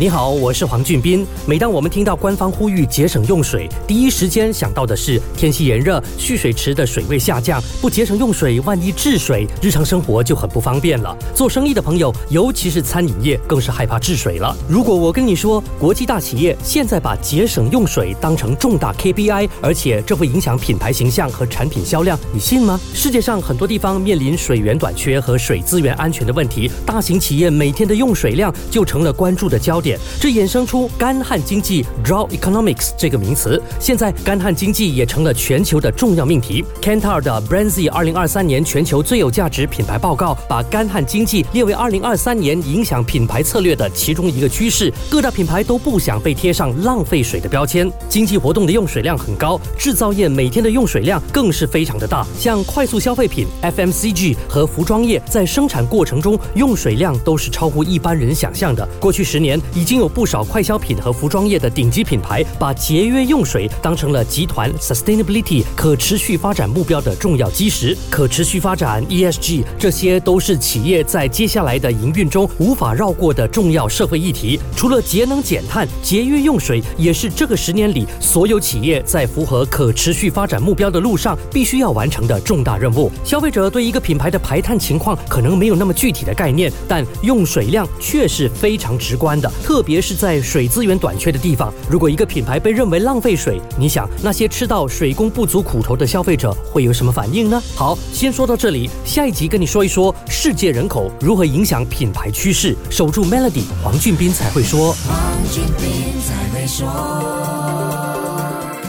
你好，我是黄俊斌。每当我们听到官方呼吁节省用水，第一时间想到的是天气炎热，蓄水池的水位下降，不节省用水，万一治水，日常生活就很不方便了。做生意的朋友，尤其是餐饮业，更是害怕治水了。如果我跟你说，国际大企业现在把节省用水当成重大 KPI，而且这会影响品牌形象和产品销量，你信吗？世界上很多地方面临水源短缺和水资源安全的问题，大型企业每天的用水量就成了关注的焦点。这衍生出干旱经济 （drought economics） 这个名词。现在，干旱经济也成了全球的重要命题。Kantar 的 Brandsy 二零二三年全球最有价值品牌报告，把干旱经济列为二零二三年影响品牌策略的其中一个趋势。各大品牌都不想被贴上浪费水的标签。经济活动的用水量很高，制造业每天的用水量更是非常的大。像快速消费品 （FMCG） 和服装业在生产过程中用水量都是超乎一般人想象的。过去十年，已经有不少快消品和服装业的顶级品牌，把节约用水当成了集团 sustainability 可持续发展目标的重要基石。可持续发展 ESG，这些都是企业在接下来的营运中无法绕过的重要社会议题。除了节能减碳，节约用水也是这个十年里所有企业在符合可持续发展目标的路上必须要完成的重大任务。消费者对一个品牌的排碳情况可能没有那么具体的概念，但用水量却是非常直观的，特别。是在水资源短缺的地方，如果一个品牌被认为浪费水，你想那些吃到水工不足苦头的消费者会有什么反应呢？好，先说到这里，下一集跟你说一说世界人口如何影响品牌趋势。守住 Melody，黄俊斌才会说。黄俊斌才会说。